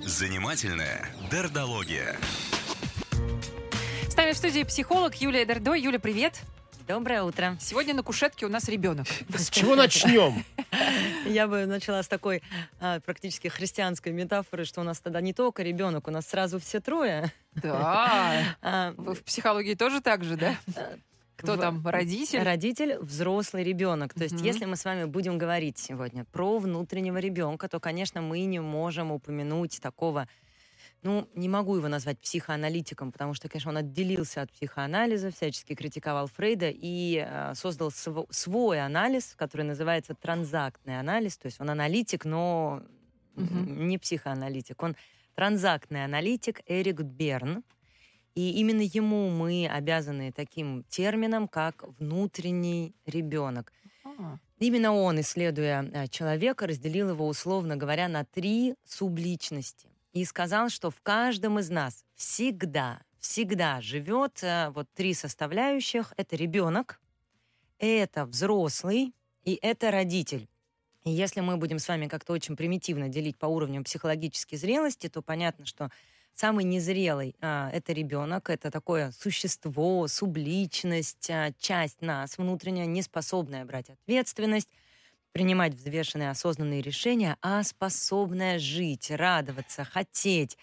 Занимательная дердология. С нами в студии психолог Юлия Дердо. Юля, привет. Доброе утро. Сегодня на кушетке у нас ребенок. С чего начнем? Я бы начала с такой а, практически христианской метафоры, что у нас тогда не только ребенок, у нас сразу все трое. Да. А, Вы в психологии тоже так же, да? Кто в- там, родитель? Родитель, взрослый ребенок. То есть, Мгм. если мы с вами будем говорить сегодня про внутреннего ребенка, то, конечно, мы не можем упомянуть такого, ну, не могу его назвать психоаналитиком, потому что, конечно, он отделился от психоанализа, всячески критиковал Фрейда и э, создал св- свой анализ, который называется транзактный анализ. То есть он аналитик, но Мгм. не психоаналитик. Он транзактный аналитик Эрик Берн. И именно ему мы обязаны таким термином, как внутренний ребенок. А, Именно он, исследуя э, человека, разделил его, условно говоря, на три субличности. И сказал, что в каждом из нас всегда, всегда живет э, вот три составляющих. Это ребенок, это взрослый и это родитель. И если мы будем с вами как-то очень примитивно делить по уровню психологической зрелости, то понятно, что самый незрелый а, это ребенок, это такое существо, субличность, а, часть нас внутренняя, не способная брать ответственность, принимать взвешенные осознанные решения, а способная жить, радоваться, хотеть,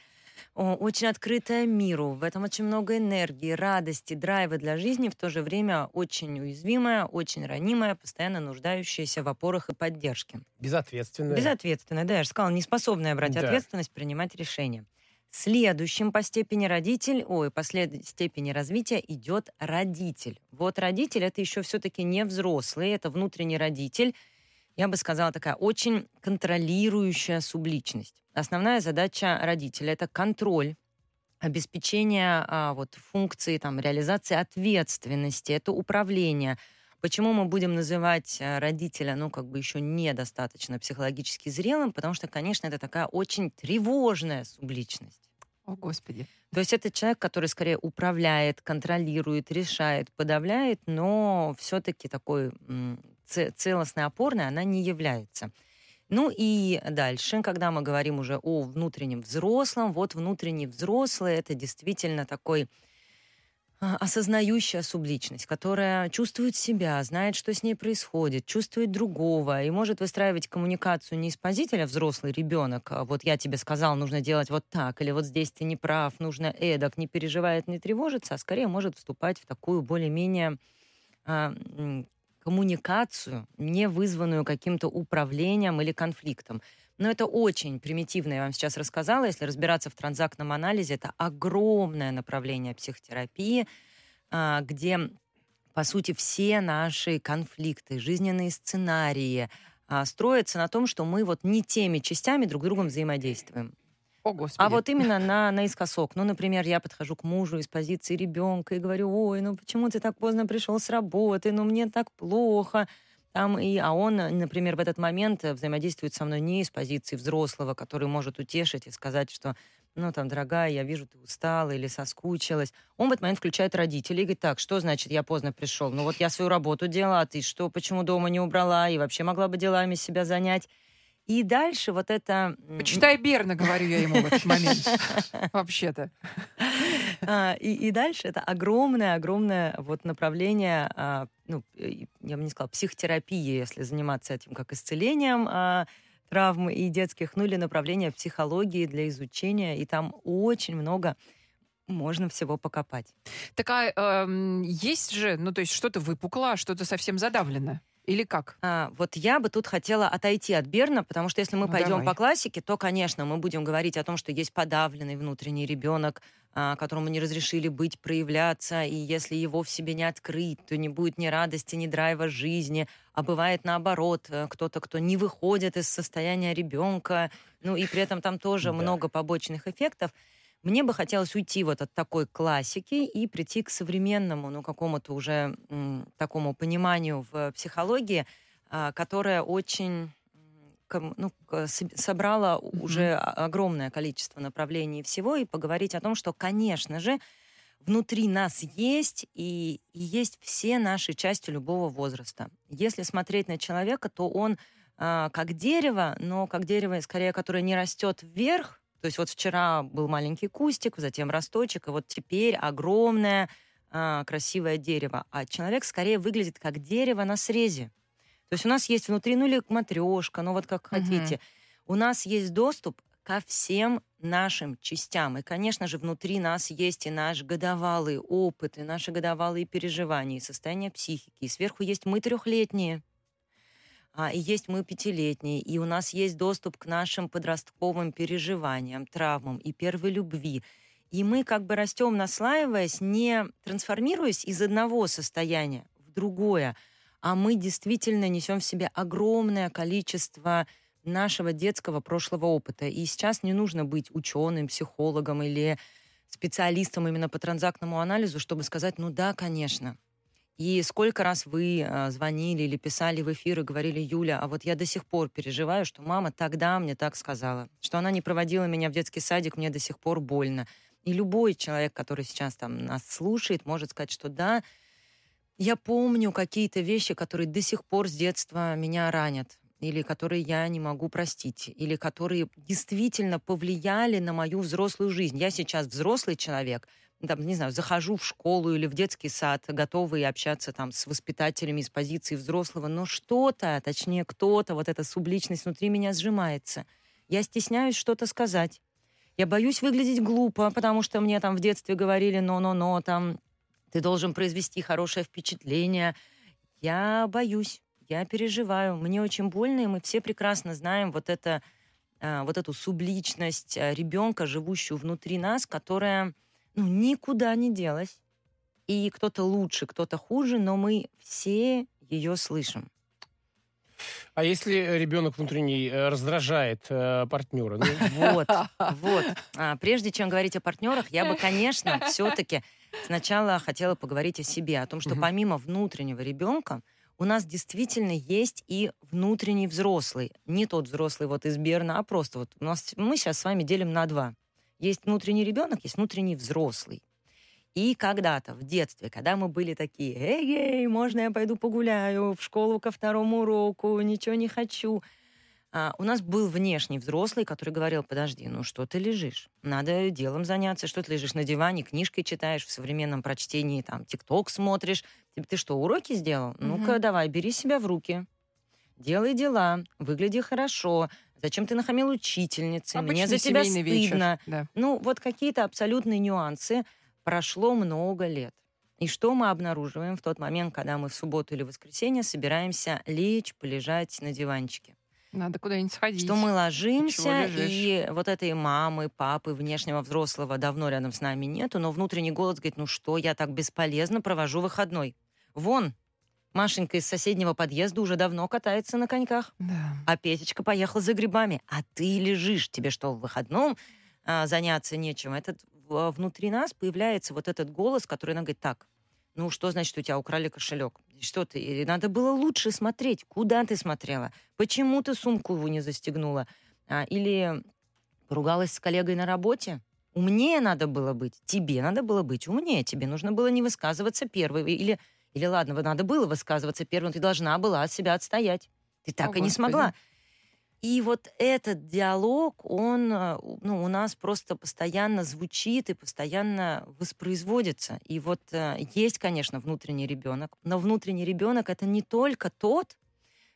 очень открытая миру, в этом очень много энергии, радости, драйва для жизни, в то же время очень уязвимая, очень ранимая, постоянно нуждающаяся в опорах и поддержке. Безответственная. Безответственная, да, я же сказала, неспособная брать Да. ответственность, принимать решения. Следующим по степени родитель, ой, по степени развития идет родитель. Вот родитель это еще все-таки не взрослый, это внутренний родитель. Я бы сказала такая очень контролирующая субличность. Основная задача родителя это контроль, обеспечение а, вот функции там реализации ответственности, это управление. Почему мы будем называть э, родителя, ну, как бы еще недостаточно психологически зрелым? Потому что, конечно, это такая очень тревожная субличность. О, Господи. То есть это человек, который скорее управляет, контролирует, решает, подавляет, но все-таки такой целостной опорной она не является. Ну и дальше, когда мы говорим уже о внутреннем взрослом, вот внутренний взрослый это действительно такой осознающая субличность, которая чувствует себя, знает, что с ней происходит, чувствует другого и может выстраивать коммуникацию не из позиции взрослый ребенок, а вот я тебе сказал, нужно делать вот так, или вот здесь ты не прав, нужно эдак, не переживает, не тревожится, а скорее может вступать в такую более-менее а, коммуникацию, не вызванную каким-то управлением или конфликтом. Но это очень примитивно, я вам сейчас рассказала. Если разбираться в транзактном анализе, это огромное направление психотерапии, а, где, по сути, все наши конфликты, жизненные сценарии а, строятся на том, что мы вот не теми частями друг с другом взаимодействуем. О, Господи. А вот именно на, наискосок. Ну, например, я подхожу к мужу из позиции ребенка и говорю, ой, ну почему ты так поздно пришел с работы, ну мне так плохо. Там и, а он, например, в этот момент э, взаимодействует со мной не из позиции взрослого, который может утешить и сказать, что, ну, там, дорогая, я вижу, ты устала или соскучилась. Он в этот момент включает родителей и говорит, так, что значит я поздно пришел? Ну, вот я свою работу делала, а ты что, почему дома не убрала и вообще могла бы делами себя занять? И дальше вот это... Почитай Берна, говорю я ему в этот момент. Вообще-то. А, и, и дальше это огромное-огромное вот направление, а, ну, э, я бы не сказала, психотерапии, если заниматься этим как исцелением а, травм и детских, ну или направление психологии для изучения, и там очень много можно всего покопать. Такая эм, есть же, ну, то есть что-то выпукло, а что-то совсем задавлено. Или как? А, вот я бы тут хотела отойти от Берна, потому что если мы Ну, пойдем давай. по классике, то, конечно, мы будем говорить о том, что есть подавленный внутренний ребенок, а, которому не разрешили быть, проявляться, и если его в себе не открыть, то не будет ни радости, ни драйва жизни, а бывает наоборот, э, кто-то, кто не выходит из состояния ребенка, ну и при этом там тоже Да. много побочных эффектов. Мне бы хотелось уйти вот от такой классики и прийти к современному, ну, какому-то уже м, такому пониманию в психологии, а, которое очень ну, собрала уже огромное количество направлений всего, и поговорить о том, что, конечно же, внутри нас есть, и, и есть все наши части любого возраста. Если смотреть на человека, то он а, как дерево, но как дерево, скорее, которое не растет вверх. То есть вот вчера был маленький кустик, затем росточек, и вот теперь огромное а, красивое дерево. А человек скорее выглядит как дерево на срезе. То есть у нас есть внутри, ну или матрешка, ну вот как Мгм. хотите. У нас есть доступ ко всем нашим частям. И, конечно же, внутри нас есть и наш годовалый опыт, и наши годовалые переживания, и состояние психики. И сверху есть мы трехлетние, а, и есть мы пятилетние, и у нас есть доступ к нашим подростковым переживаниям, травмам и первой любви. И мы как бы растем, наслаиваясь, не трансформируясь из одного состояния в другое, а мы действительно несем в себе огромное количество нашего детского прошлого опыта. И сейчас не нужно быть ученым, психологом или специалистом именно по транзактному анализу, чтобы сказать, ну да, конечно. И сколько раз вы а, звонили или писали в эфир и говорили, Юля, а вот я до сих пор переживаю, что мама тогда мне так сказала, что она не проводила меня в детский садик, мне до сих пор больно. И любой человек, который сейчас там нас слушает, может сказать, что да, я помню какие-то вещи, которые до сих пор с детства меня ранят, или которые я не могу простить, или которые действительно повлияли на мою взрослую жизнь. Я сейчас взрослый человек, там, не знаю, захожу в школу или в детский сад, готовый общаться там с воспитателями из позиции взрослого, но что-то, точнее кто-то, вот эта субличность внутри меня сжимается. Я стесняюсь что-то сказать. Я боюсь выглядеть глупо, потому что мне там в детстве говорили «но-но-но», там ты должен произвести хорошее впечатление. Я боюсь, я переживаю, мне очень больно, и мы все прекрасно знаем вот, это, а, вот эту субличность а, ребенка, живущую внутри нас, которая ну, никуда не делась. И кто-то лучше, кто-то хуже, но мы все ее слышим. А если ребенок внутренний э, раздражает э, партнера? Ну, Вот, вот. А, прежде чем говорить о партнерах, я бы, конечно, все-таки сначала хотела поговорить о себе, о том, что Мгм. помимо внутреннего ребенка у нас действительно есть и внутренний взрослый. Не тот взрослый вот из Берна, а просто вот у нас, мы сейчас с вами делим на два. Есть внутренний ребенок, есть внутренний взрослый. И когда-то в детстве, когда мы были такие, эй, эй, можно я пойду погуляю в школу ко второму уроку, ничего не хочу, а, у нас был внешний взрослый, который говорил, подожди, ну что ты лежишь? Надо делом заняться. Что ты лежишь на диване, книжкой читаешь, в современном прочтении, там, ТикТок смотришь. Ты, ты что, уроки сделал? Ну-ка, давай, бери себя в руки. Делай дела, выгляди хорошо. Зачем ты нахамил учительнице? Мне за Обычный тебя семейный вечер, стыдно. да. Ну, вот какие-то абсолютные нюансы. Прошло много лет. И что мы обнаруживаем в тот момент, когда мы в субботу или воскресенье собираемся лечь, полежать на диванчике? Надо куда-нибудь сходить. Что мы ложимся, и вот этой мамы, папы, внешнего взрослого давно рядом с нами нету, но внутренний голос говорит, ну что, я так бесполезно провожу выходной. Вон, Машенька из соседнего подъезда уже давно катается на коньках, Да. а Петечка поехал за грибами, а ты лежишь. Тебе что, в выходном а, заняться нечем? Этот, в- внутри нас появляется вот этот голос, который нам говорит, так, ну что значит у тебя украли кошелек? Что ты? И Надо было лучше смотреть. Куда ты смотрела? Почему ты сумку его не застегнула? А, или поругалась с коллегой на работе? Умнее надо было быть. Тебе надо было быть умнее. Тебе нужно было не высказываться первой. Или, или ладно, вот надо было высказываться первым. Ты должна была от себя отстоять. Ты так О, и не Господи. смогла. И вот этот диалог, он э, ну, у нас просто постоянно звучит и постоянно воспроизводится. И вот э, есть, конечно, внутренний ребенок, но внутренний ребенок это не только тот,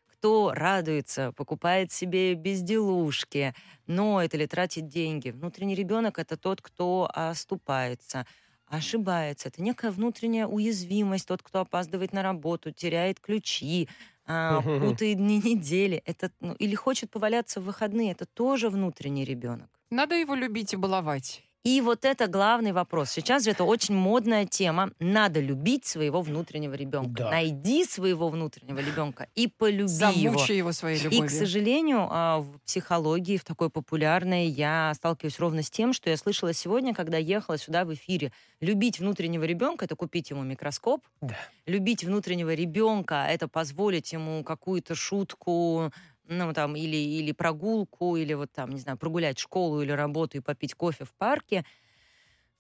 кто радуется, покупает себе безделушки, ноет или тратит деньги. Внутренний ребенок это тот, кто оступается, ошибается. Это некая внутренняя уязвимость, тот, кто опаздывает на работу, теряет ключи, а, путает дни недели. Это, ну, или хочет поваляться в выходные. Это тоже внутренний ребенок. Надо его любить и баловать. И вот это главный вопрос. Сейчас же это очень модная тема. Надо любить своего внутреннего ребенка. Да. Найди своего внутреннего ребенка и полюби его. Замучай его своей И, любовью. к сожалению, а, в психологии, в такой популярной, я сталкиваюсь ровно с тем, что я слышала сегодня, когда ехала сюда в эфире. Любить внутреннего ребенка — это купить ему микроскоп. Да. Любить внутреннего ребенка — это позволить ему какую-то шутку, ну, там, или, или прогулку, или вот там, не знаю, прогулять школу или работу и попить кофе в парке.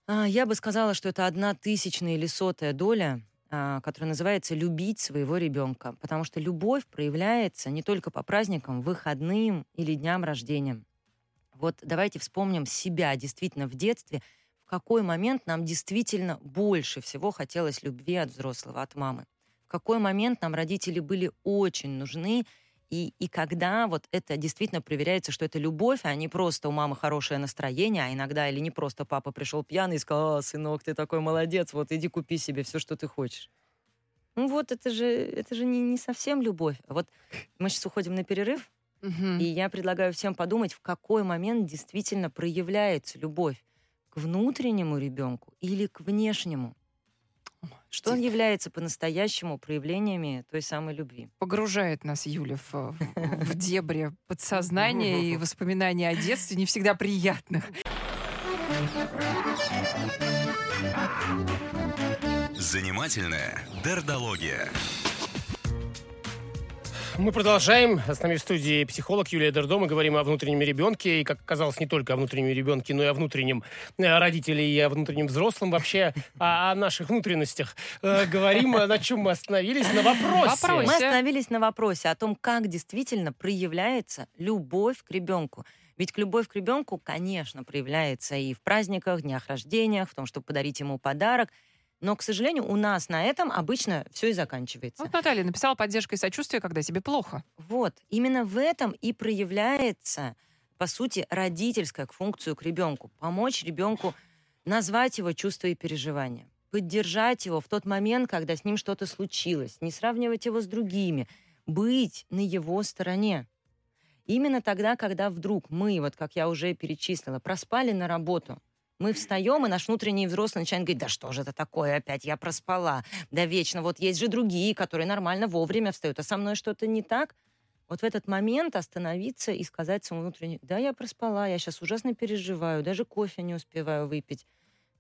А, Я бы сказала, что это одна тысячная или сотая доля а, который называется «Любить своего ребенка», потому что любовь проявляется не только по праздникам, выходным или дням рождения. Вот давайте вспомним себя действительно в детстве, в какой момент нам действительно больше всего хотелось любви от взрослого, от мамы. В какой момент нам родители были очень нужны, и, и когда вот это действительно проверяется, что это любовь, а не просто у мамы хорошее настроение, а иногда или не просто папа пришел пьяный и сказал, а, сынок, ты такой молодец, вот иди купи себе все, что ты хочешь. Ну вот это же, это же не, не совсем любовь. Вот мы сейчас уходим на перерыв, и я предлагаю всем подумать, в какой момент действительно проявляется любовь к внутреннему ребенку или к внешнему. Что он является по-настоящему проявлениями той самой любви. Погружает нас Юля в, в- в дебри подсознания и воспоминания о детстве, не всегда приятных. Занимательная дердология. Мы продолжаем. С нами в студии психолог Юлия Дердо. Мы говорим о внутреннем ребенке. И, как оказалось, не только о внутреннем ребенке, но и о внутреннем э, родителе и о внутреннем взрослом. Вообще о, о наших внутренностях. Э, говорим, э, на чем мы остановились. На вопросе. Вопросе. Мы остановились на вопросе о том, как действительно проявляется любовь к ребенку. Ведь к любовь к ребенку, конечно, проявляется и в праздниках, днях рождения, в том, чтобы подарить ему подарок. Но, к сожалению, у нас на этом обычно все и заканчивается. Вот Наталья написала поддержка и сочувствие, когда тебе плохо. Вот, именно в этом и проявляется, по сути, родительская функцию к ребенку. Помочь ребенку назвать его чувства и переживания, поддержать его в тот момент, когда с ним что-то случилось, не сравнивать его с другими, быть на его стороне. Именно тогда, когда вдруг мы, вот как я уже перечислила, проспали на работу, мы встаем, и наш внутренний взрослый начинает говорить, да что же это такое опять, я проспала, да вечно, вот есть же другие, которые нормально вовремя встают, а со мной что-то не так. Вот в этот момент остановиться и сказать своему внутреннему, да, я проспала, я сейчас ужасно переживаю, даже кофе не успеваю выпить.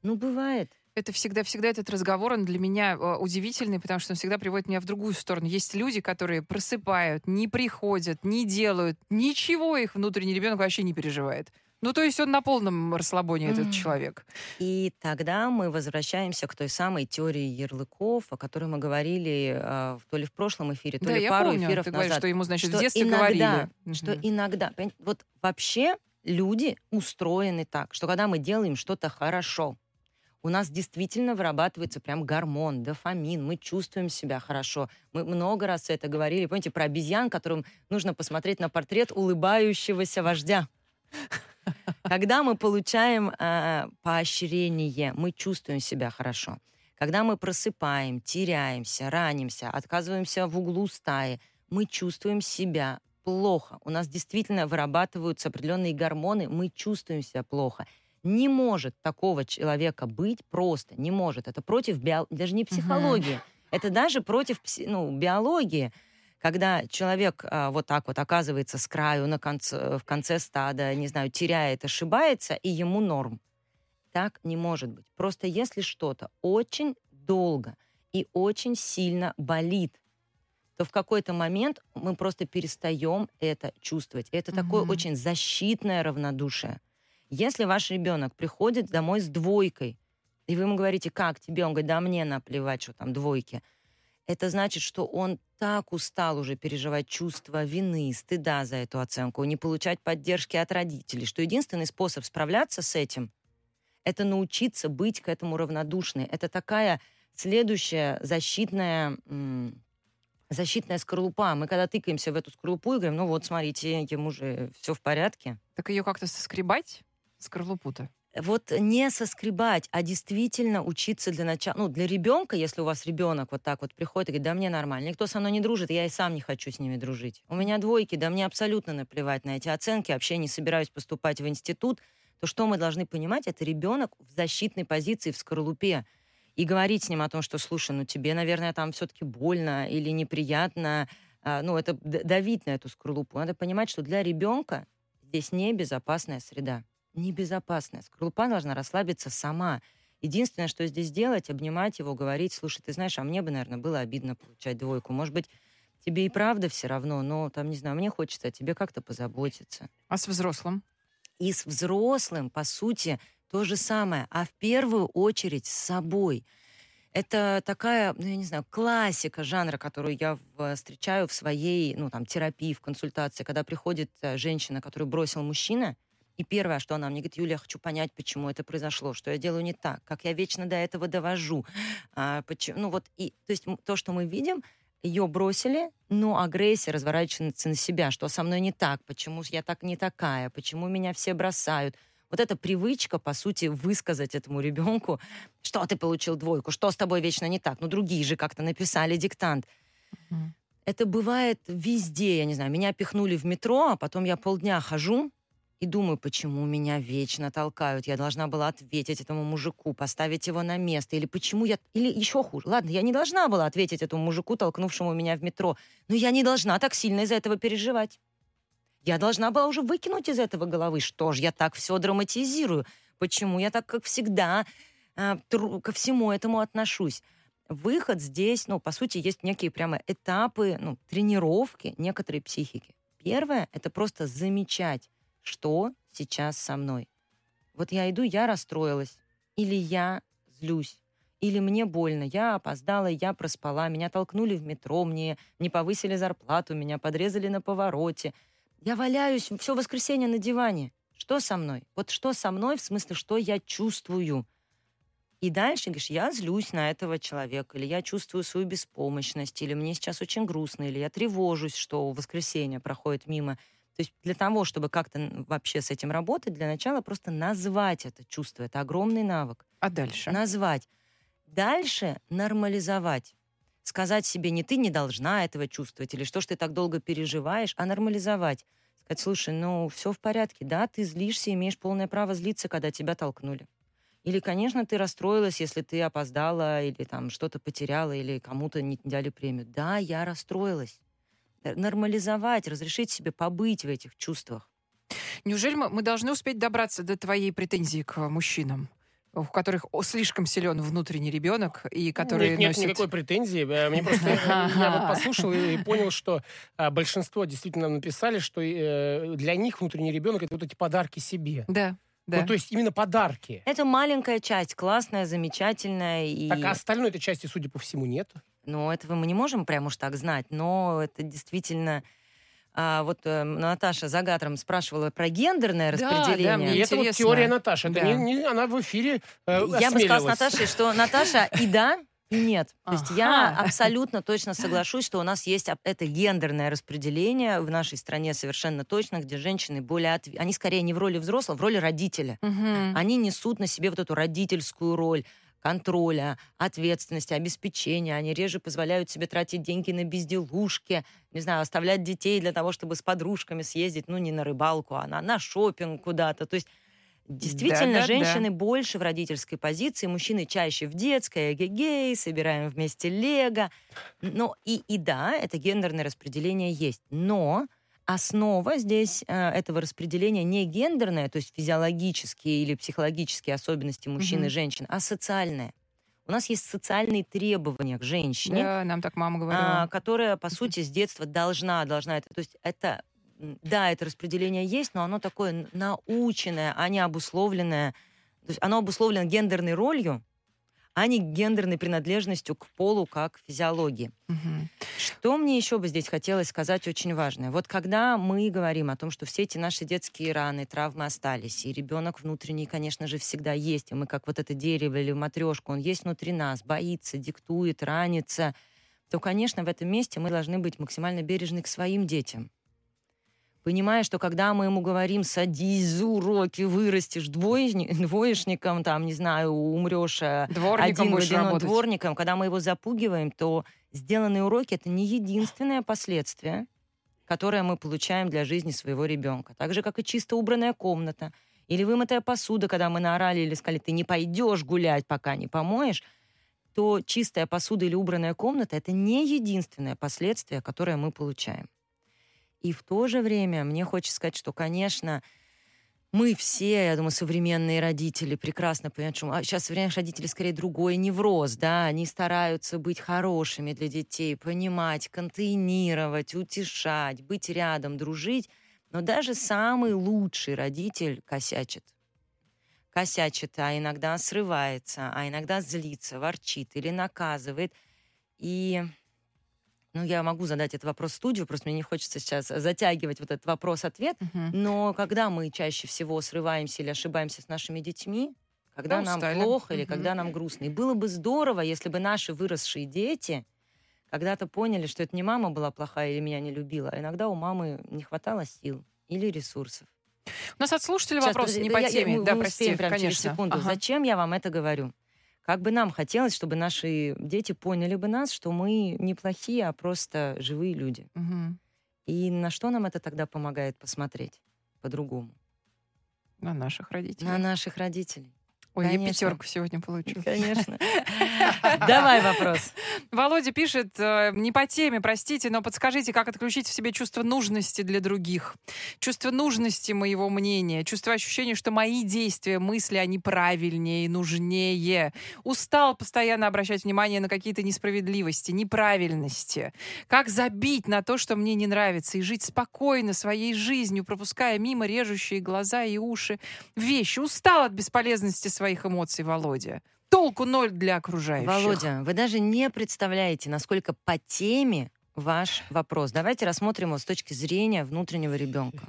Ну, бывает. Это всегда-всегда этот разговор, он для меня э, удивительный, потому что он всегда приводит меня в другую сторону. Есть люди, которые просыпают, не приходят, не делают, ничего их внутренний ребенок вообще не переживает. Ну, то есть он на полном расслабоне, этот Мгм. человек. И тогда мы возвращаемся к той самой теории ярлыков, о которой мы говорили э, то ли в прошлом эфире, то да, ли я пару помню, эфиров ты говоришь, назад. что ему, значит, что в детстве иногда, говорили. что Мгм. иногда, вот вообще люди устроены так, что когда мы делаем что-то хорошо, у нас действительно вырабатывается прям гормон, дофамин, мы чувствуем себя хорошо. Мы много раз это говорили, помните, про обезьян, которым нужно посмотреть на портрет улыбающегося вождя. Когда мы получаем э, поощрение, мы чувствуем себя хорошо. Когда мы просыпаем, теряемся, ранимся, отказываемся в углу стаи, мы чувствуем себя плохо. У нас действительно вырабатываются определенные гормоны, мы чувствуем себя плохо. Не может такого человека быть просто, не может. Это против био... даже не психологии, это даже против ну, биологии. Когда человек а, вот так вот оказывается с краю на конце, в конце стада, не знаю, теряет, ошибается, и ему норм. Так не может быть. Просто если что-то очень долго и очень сильно болит, то в какой-то момент мы просто перестаем это чувствовать. Это такое Мгм. очень защитное равнодушие. Если ваш ребенок приходит домой с двойкой, и вы ему говорите, как тебе? Он говорит, да мне наплевать, что там двойки. Это значит, что он так устал уже переживать чувство вины, стыда за эту оценку, не получать поддержки от родителей, что единственный способ справляться с этим — это научиться быть к этому равнодушной. Это такая следующая защитная, защитная скорлупа. Мы когда тыкаемся в эту скорлупу и говорим, ну вот, смотрите, ему же все в порядке. Так ее как-то соскребать, скорлупу-то. Вот не соскребать, а действительно учиться для начала. Ну, для ребенка, если у вас ребенок вот так вот приходит и говорит, да мне нормально, никто со мной не дружит, я и сам не хочу с ними дружить. У меня двойки, да мне абсолютно наплевать на эти оценки, вообще не собираюсь поступать в институт, то что мы должны понимать, это ребенок в защитной позиции, в скорлупе. И говорить с ним о том, что, слушай, ну тебе, наверное, там все-таки больно или неприятно, а, ну это давить на эту скорлупу. Надо понимать, что для ребенка здесь небезопасная среда небезопасная. Скорлупа должна расслабиться сама. Единственное, что здесь делать, обнимать его, говорить, слушай, ты знаешь, а мне бы, наверное, было обидно получать двойку. Может быть, тебе и правда все равно, но там, не знаю, мне хочется о тебе как-то позаботиться. А с взрослым? И с взрослым, по сути, то же самое, а в первую очередь с собой. Это такая, ну, я не знаю, классика жанра, которую я встречаю в своей, ну, там, терапии, в консультации, когда приходит э, женщина, которую бросил мужчина, и первое, что она мне говорит, Юля, я хочу понять, почему это произошло, что я делаю не так, как я вечно до этого довожу. А, почему, ну, вот, и, то есть то, что мы видим, ее бросили, но агрессия разворачивается на себя, что со мной не так, почему я так не такая, почему меня все бросают. Вот эта привычка, по сути, высказать этому ребенку, что ты получил двойку, что с тобой вечно не так, ну другие же как-то написали диктант. Это бывает везде, я не знаю, меня пихнули в метро, а потом я полдня хожу и думаю, почему меня вечно толкают. Я должна была ответить этому мужику, поставить его на место. Или почему я... Или еще хуже. Ладно, я не должна была ответить этому мужику, толкнувшему меня в метро. Но я не должна так сильно из-за этого переживать. Я должна была уже выкинуть из этого головы. Что ж, я так все драматизирую. Почему я так, как всегда, а, ко всему этому отношусь? Выход здесь, ну, по сути, есть некие прямо этапы, ну, тренировки некоторой психики. Первое — это просто замечать, что сейчас со мной. Вот я иду, я расстроилась. Или я злюсь. Или мне больно, я опоздала, я проспала, меня толкнули в метро, мне не повысили зарплату, меня подрезали на повороте. Я валяюсь все воскресенье на диване. Что со мной? Вот что со мной, в смысле, что я чувствую? И дальше говоришь, я злюсь на этого человека, или я чувствую свою беспомощность, или мне сейчас очень грустно, или я тревожусь, что воскресенье проходит мимо. То есть для того, чтобы как-то вообще с этим работать, для начала просто назвать это чувство. Это огромный навык. А дальше? Назвать. Дальше нормализовать. Сказать себе, не ты не должна этого чувствовать, или что ж ты так долго переживаешь, а нормализовать. Сказать, слушай, ну все в порядке, да, ты злишься, имеешь полное право злиться, когда тебя толкнули. Или, конечно, ты расстроилась, если ты опоздала, или там что-то потеряла, или кому-то не дали премию. Да, я расстроилась. Э, Нормализовать, разрешить себе побыть в этих чувствах. Неужели мы, мы должны успеть добраться до твоей претензии к мужчинам? у которых слишком силен внутренний ребенок и которые нет, нет носят... никакой претензии. Э, Мне просто э, я вот послушал и понял, что а, большинство действительно написали, что э, для них внутренний ребенок это вот эти подарки себе. Да, да. Ну, то есть именно подарки. Это маленькая часть, классная, замечательная. И... Так, а остальной этой части, судя по всему, нет. Ну, этого мы не можем прямо уж так знать, но это действительно... А, вот э, Наташа Загатром спрашивала про гендерное Да, да, распределение. мне И это вот теория Наташи. Это Да. не, не- она в эфире э, Я бы сказала с. Наташей, что Наташа и да, и нет. То есть я абсолютно точно соглашусь, что у нас есть это гендерное распределение в нашей стране совершенно точно, где женщины более... отв- Они скорее не в роли взрослого, в роли родителя. Мгм. Они несут на себе вот эту родительскую роль контроля, ответственности, обеспечения. Они реже позволяют себе тратить деньги на безделушки, не знаю, оставлять детей для того, чтобы с подружками съездить, ну, не на рыбалку, а на, на шопинг куда-то. То есть Действительно, Да-да-да. женщины больше в родительской позиции, мужчины чаще в детской, эгегей, собираем вместе лего. Но и, и да, это гендерное распределение есть. Но основа здесь э, этого распределения не гендерная, то есть физиологические или психологические особенности мужчин Мгм. и женщин, а социальная. У нас есть социальные требования к женщине, Да, нам так мама а, говорила. которая, по сути, с детства должна, должна это. То есть это, да, это распределение есть, но оно такое наученное, а не обусловленное. То есть оно обусловлено гендерной ролью, а не гендерной принадлежностью к полу как физиологии. Мгм. Что мне еще бы здесь хотелось сказать очень важное? Вот когда мы говорим о том, что все эти наши детские раны, травмы остались, и ребенок внутренний, конечно же, всегда есть, и мы как вот это дерево или матрешку, он есть внутри нас, боится, диктует, ранится, то, конечно, в этом месте мы должны быть максимально бережны к своим детям. Понимая, что когда мы ему говорим, садись за уроки, вырастешь двоечни- двоечником, там, не знаю, умрешь э, Дворником один в будешь один работать. дворником, когда мы его запугиваем, то сделанные уроки это не единственное последствие, которое мы получаем для жизни своего ребенка. Так же, как и чисто убранная комната. Или вымытая посуда, когда мы наорали или сказали, ты не пойдешь гулять, пока не помоешь, то чистая посуда или убранная комната это не единственное последствие, которое мы получаем. И в то же время мне хочется сказать, что, конечно, мы все, я думаю, современные родители прекрасно понимают, что а сейчас современных родителей скорее другой невроз, да, они стараются быть хорошими для детей, понимать, контейнировать, утешать, быть рядом, дружить, но даже самый лучший родитель косячит. косячит, а иногда срывается, а иногда злится, ворчит или наказывает. И ну, я могу задать этот вопрос в студию, просто мне не хочется сейчас затягивать вот этот вопрос-ответ. Мгм. Но когда мы чаще всего срываемся или ошибаемся с нашими детьми, когда Да, нам устали. плохо или Мгм. когда нам грустно. И было бы здорово, если бы наши выросшие дети когда-то поняли, что это не мама была плохая или меня не любила, а иногда у мамы не хватало сил или ресурсов. У нас от слушателя Сейчас, вопрос не по я- я- теме. мы- да, мы прости, прямо конечно. через секунду. Ага. Зачем я вам это говорю? Как бы нам хотелось, чтобы наши дети поняли бы нас, что мы не плохие, а просто живые люди. Мгм. И на что нам это тогда помогает посмотреть по-другому? На наших родителей. На наших родителей. Ой, я конечно. пятерку сегодня получила. Конечно. Давай вопрос. Володя пишет, э, не по теме, простите, но подскажите, как отключить в себе чувство нужности для других. Чувство нужности моего мнения, чувство ощущения, что мои действия, мысли, они правильнее и нужнее. Устал постоянно обращать внимание на какие-то несправедливости, неправильности. Как забить на то, что мне не нравится, и жить спокойно своей жизнью, пропуская мимо режущие глаза и уши вещи. Устал от бесполезности своих эмоций, Володя. Толку ноль для окружающих. Володя, вы даже не представляете, насколько по теме ваш вопрос. Давайте рассмотрим его с точки зрения внутреннего ребенка.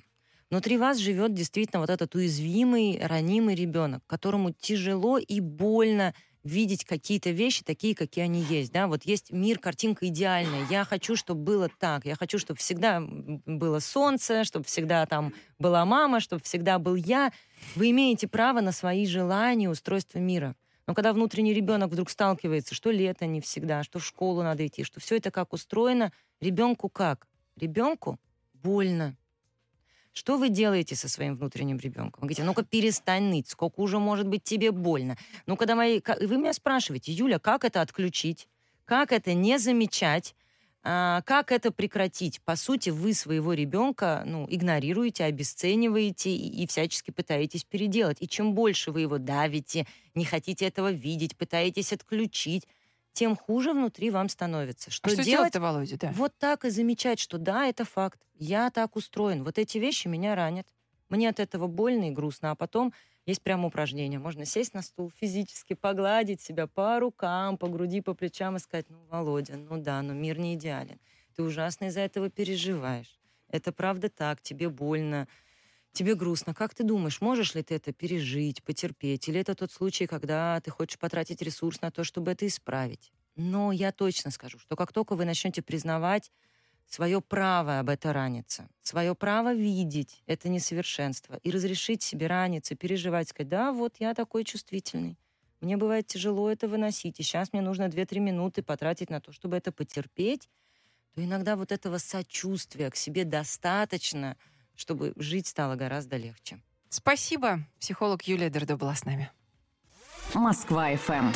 Внутри вас живет действительно вот этот уязвимый, ранимый ребенок, которому тяжело и больно видеть какие-то вещи такие, какие они есть. Да? Вот есть мир, картинка идеальная. Я хочу, чтобы было так. Я хочу, чтобы всегда было солнце, чтобы всегда там была мама, чтобы всегда был я. Вы имеете право на свои желания, устройство мира. Но когда внутренний ребенок вдруг сталкивается, что лето не всегда, что в школу надо идти, что все это как устроено, ребенку как? Ребенку больно. Что вы делаете со своим внутренним ребенком? Вы говорите, ну-ка перестань ныть, сколько уже может быть тебе больно. Ну, когда ка- Вы меня спрашиваете, Юля, как это отключить? Как это не замечать? А, как это прекратить? По сути, вы своего ребенка ну, игнорируете, обесцениваете и, и всячески пытаетесь переделать. И чем больше вы его давите, не хотите этого видеть, пытаетесь отключить, тем хуже внутри вам становится. Что, А что делать? Володя, да? Вот так и замечать, что да, это факт. Я так устроен. Вот эти вещи меня ранят. Мне от этого больно и грустно. А потом есть прямо упражнение. Можно сесть на стул, физически погладить себя по рукам, по груди, по плечам и сказать, ну, Володя, ну да, но мир не идеален. Ты ужасно из-за этого переживаешь. Это правда так, тебе больно, тебе грустно. Как ты думаешь, можешь ли ты это пережить, потерпеть? Или это тот случай, когда ты хочешь потратить ресурс на то, чтобы это исправить? Но я точно скажу, что как только вы начнете признавать свое право об это раниться, свое право видеть это несовершенство и разрешить себе раниться, переживать, сказать, да, вот я такой чувствительный. Мне бывает тяжело это выносить, и сейчас мне нужно 2-3 минуты потратить на то, чтобы это потерпеть, то иногда вот этого сочувствия к себе достаточно, чтобы жить стало гораздо легче. Спасибо. Психолог Юлия Дердо была с нами. Москва FM.